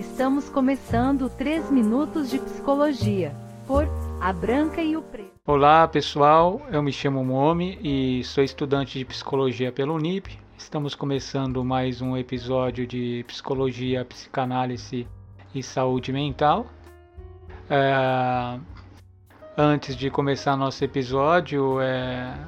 Estamos começando 3 minutos de psicologia por A Branca e o Preto. Olá pessoal, eu me chamo Momi e sou estudante de psicologia pelo Unip. Estamos começando mais um episódio de psicologia, psicanálise e saúde mental. É... Antes de começar nosso episódio, é...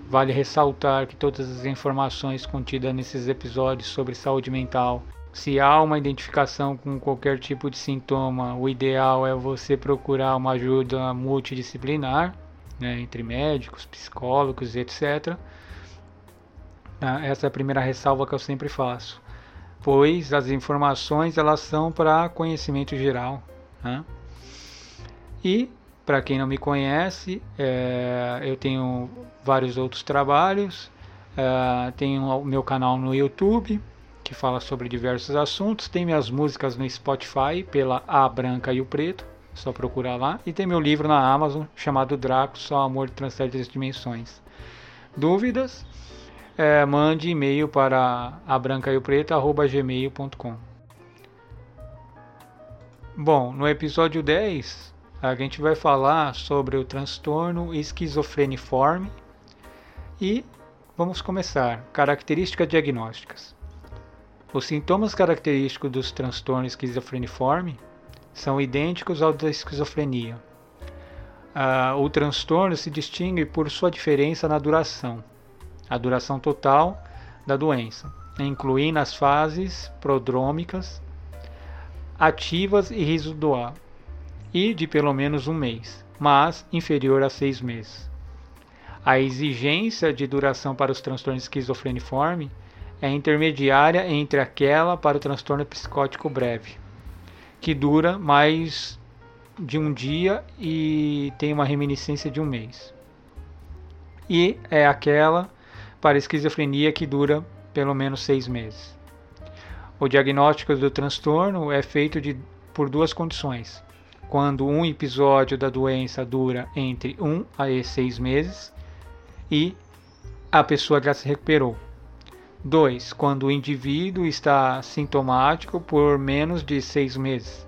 vale ressaltar que todas as informações contidas nesses episódios sobre saúde mental se há uma identificação com qualquer tipo de sintoma, o ideal é você procurar uma ajuda multidisciplinar, né, entre médicos, psicólogos, etc. Ah, essa é a primeira ressalva que eu sempre faço, pois as informações elas são para conhecimento geral. Né? E para quem não me conhece, é, eu tenho vários outros trabalhos, é, tenho o meu canal no YouTube que fala sobre diversos assuntos. Tem minhas músicas no Spotify pela A Branca e o Preto, só procurar lá. E tem meu livro na Amazon chamado Draco, Só Amor Transcende as Dimensões. Dúvidas? É, mande e-mail para abrancaiopreto.gmail.com Bom, no episódio 10 a gente vai falar sobre o transtorno esquizofreniforme e vamos começar. Características diagnósticas. Os sintomas característicos dos transtornos esquizofreniforme são idênticos aos da esquizofrenia. Ah, o transtorno se distingue por sua diferença na duração, a duração total da doença, incluindo as fases prodrômicas, ativas e residual, e de pelo menos um mês, mas inferior a seis meses. A exigência de duração para os transtornos esquizofreniforme é intermediária entre aquela para o transtorno psicótico breve, que dura mais de um dia e tem uma reminiscência de um mês. E é aquela para esquizofrenia que dura pelo menos seis meses. O diagnóstico do transtorno é feito de, por duas condições. Quando um episódio da doença dura entre um a seis meses e a pessoa já se recuperou 2. Quando o indivíduo está sintomático por menos de seis meses,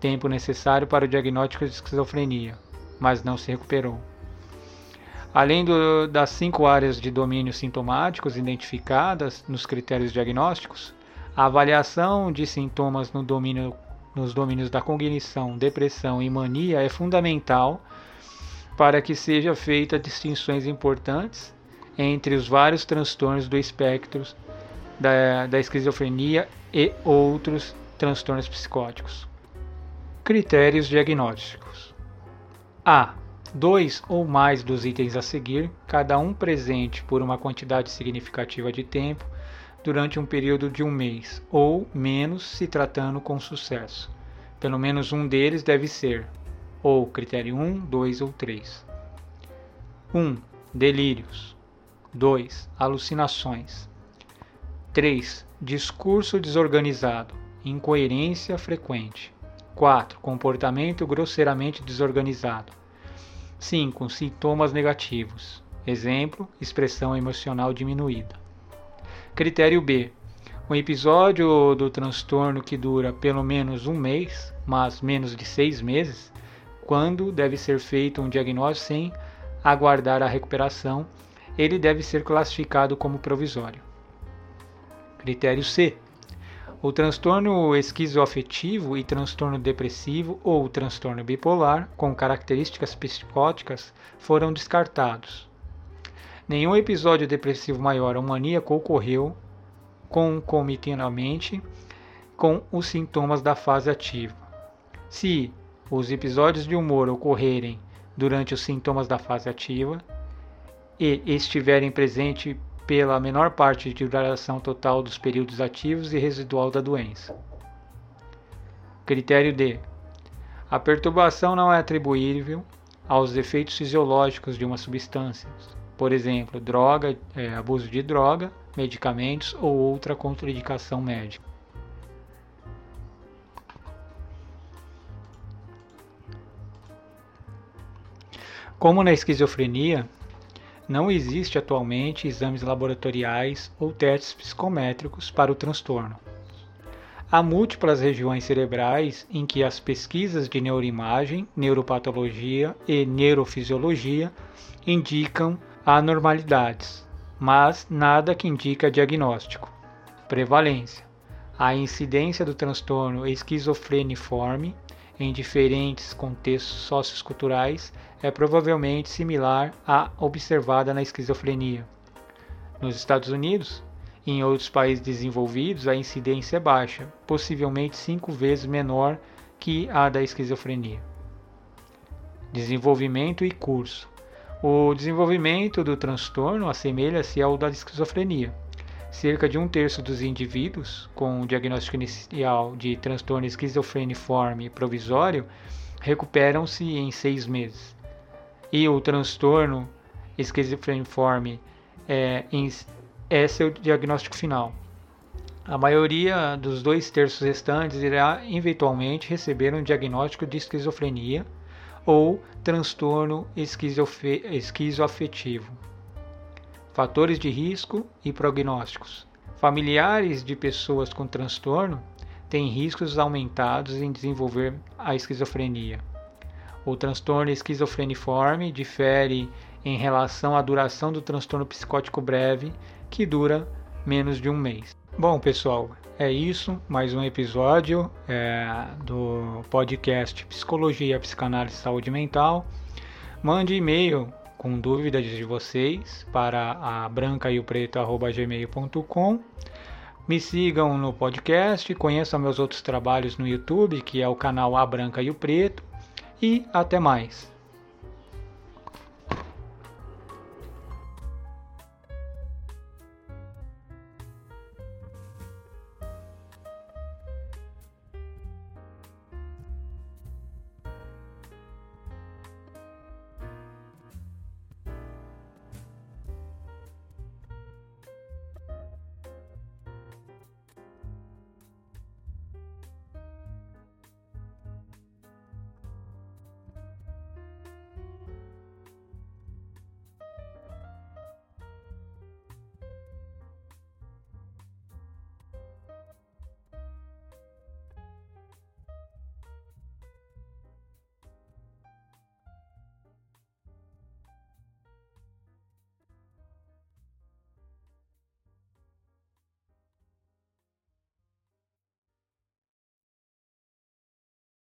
tempo necessário para o diagnóstico de esquizofrenia, mas não se recuperou. Além do, das cinco áreas de domínio sintomáticos identificadas nos critérios diagnósticos, a avaliação de sintomas no domínio, nos domínios da cognição, depressão e mania é fundamental para que seja feita distinções importantes entre os vários transtornos do espectro da, da esquizofrenia e outros transtornos psicóticos. Critérios diagnósticos: A. Dois ou mais dos itens a seguir, cada um presente por uma quantidade significativa de tempo durante um período de um mês, ou menos se tratando com sucesso. Pelo menos um deles deve ser, ou critério 1, 2 ou 3. 1. Delírios. 2. Alucinações. 3. Discurso desorganizado, incoerência frequente. 4. Comportamento grosseiramente desorganizado. 5. Sintomas negativos. Exemplo: expressão emocional diminuída. Critério B. Um episódio do transtorno que dura pelo menos um mês, mas menos de seis meses, quando deve ser feito um diagnóstico sem aguardar a recuperação ele deve ser classificado como provisório. Critério C. O transtorno esquizoafetivo e transtorno depressivo ou transtorno bipolar com características psicóticas foram descartados. Nenhum episódio depressivo maior ou maníaco ocorreu concomitantemente com os sintomas da fase ativa. Se os episódios de humor ocorrerem durante os sintomas da fase ativa, e estiverem presentes pela menor parte de duração total dos períodos ativos e residual da doença. Critério D. A perturbação não é atribuível aos efeitos fisiológicos de uma substância, por exemplo, droga, é, abuso de droga, medicamentos ou outra contraindicação médica. Como na esquizofrenia, não existe atualmente exames laboratoriais ou testes psicométricos para o transtorno. Há múltiplas regiões cerebrais em que as pesquisas de neuroimagem, neuropatologia e neurofisiologia indicam anormalidades, mas nada que indica diagnóstico. Prevalência: a incidência do transtorno esquizofreniforme em diferentes contextos socioculturais é provavelmente similar à observada na esquizofrenia. Nos Estados Unidos e em outros países desenvolvidos, a incidência é baixa, possivelmente cinco vezes menor que a da esquizofrenia. Desenvolvimento e curso. O desenvolvimento do transtorno assemelha-se ao da esquizofrenia. Cerca de um terço dos indivíduos com diagnóstico inicial de transtorno esquizofreniforme provisório recuperam-se em seis meses. E o transtorno esquizofreniforme é, é seu diagnóstico final. A maioria dos dois terços restantes irá eventualmente receber um diagnóstico de esquizofrenia ou transtorno esquizoafetivo. Fatores de risco e prognósticos. Familiares de pessoas com transtorno têm riscos aumentados em desenvolver a esquizofrenia. O transtorno esquizofreniforme difere em relação à duração do transtorno psicótico breve, que dura menos de um mês. Bom, pessoal, é isso. Mais um episódio é, do podcast Psicologia, Psicanálise e Saúde Mental. Mande e-mail com dúvidas de vocês para a branca e o preto@gmail.com. Me sigam no podcast, conheçam meus outros trabalhos no YouTube, que é o canal A Branca e o Preto, e até mais.